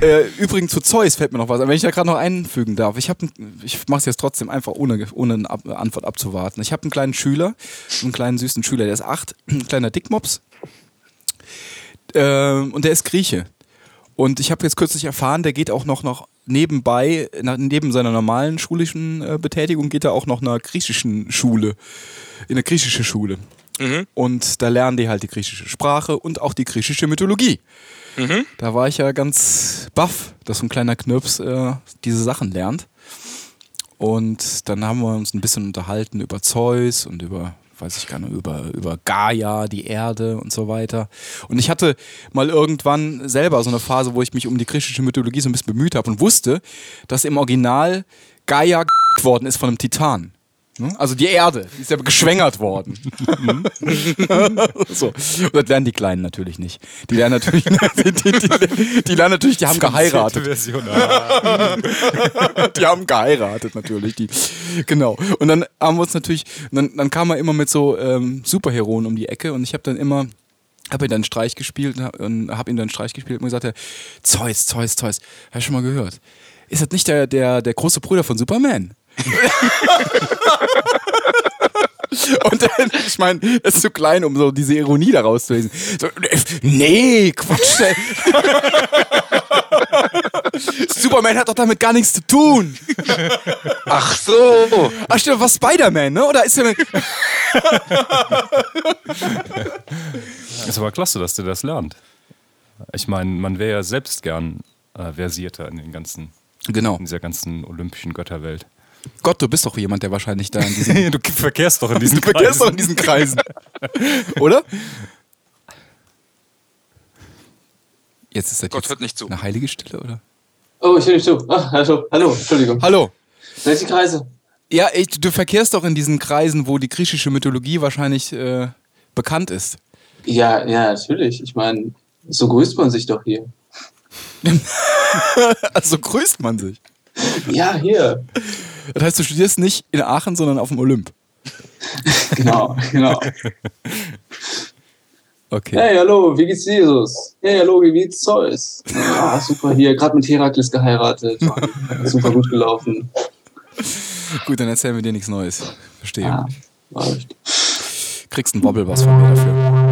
Äh, übrigens zu Zeus fällt mir noch was. Wenn ich da gerade noch einfügen darf, ich ich mache es jetzt trotzdem einfach ohne, ohne eine Ab Antwort abzuwarten. Ich habe einen kleinen Schüler, einen kleinen süßen Schüler, der ist acht, ein kleiner Dickmops, äh, und der ist Grieche. Und ich habe jetzt kürzlich erfahren, der geht auch noch, noch nebenbei, neben seiner normalen schulischen äh, Betätigung, geht er auch noch einer griechischen Schule, in eine griechische Schule. Mhm. Und da lernen die halt die griechische Sprache und auch die griechische Mythologie. Mhm. Da war ich ja ganz baff, dass so ein kleiner Knirps äh, diese Sachen lernt. Und dann haben wir uns ein bisschen unterhalten über Zeus und über, weiß ich gar nicht, über, über Gaia, die Erde und so weiter. Und ich hatte mal irgendwann selber so eine Phase, wo ich mich um die griechische Mythologie so ein bisschen bemüht habe und wusste, dass im Original Gaia geworden ist von einem Titan. Ne? Also die Erde, die ist ja geschwängert worden. so. Und das lernen die Kleinen natürlich nicht. Die lernen natürlich, die, die, die, die lernen natürlich, die haben geheiratet. die haben geheiratet natürlich. Die. Genau. Und dann haben wir uns natürlich, dann, dann kam er immer mit so ähm, Superheroen um die Ecke und ich habe dann immer habe ihm dann einen Streich gespielt und habe ihm dann einen Streich gespielt und gesagt, Zeus, Zeus, Zeus, hast du schon mal gehört? Ist das nicht der, der, der große Bruder von Superman? Und dann, ich meine, er ist zu klein, um so diese Ironie daraus zu lesen. So, nee, Quatsch. Superman hat doch damit gar nichts zu tun. Ach so. Ach stimmt, was Spider-Man, ne? Oder ist er. ist aber klasse, dass der das lernt. Ich meine, man wäre ja selbst gern äh, versierter in den ganzen, genau. in dieser ganzen olympischen Götterwelt. Gott, du bist doch jemand, der wahrscheinlich da in diesen. du verkehrst doch in diesen du verkehrst doch in diesen Kreisen. Oder? Jetzt ist das Gott hört nicht zu. Eine heilige Stille, oder? Oh, ich höre nicht zu. Ach, hallo, hallo, Entschuldigung. Hallo. Welche Kreise? Ja, ich, du verkehrst doch in diesen Kreisen, wo die griechische Mythologie wahrscheinlich äh, bekannt ist. Ja, ja, natürlich. Ich meine, so grüßt man sich doch hier. also grüßt man sich. Ja, hier. Das heißt, du studierst nicht in Aachen, sondern auf dem Olymp. genau, genau. Okay. Hey, hallo, wie geht's Jesus? Hey, hallo, wie geht's Zeus? Ah, super hier, gerade mit Herakles geheiratet. super gut gelaufen. Gut, dann erzählen wir dir nichts Neues. Verstehe. Ja, läuft. Kriegst einen Wobble was von mir dafür.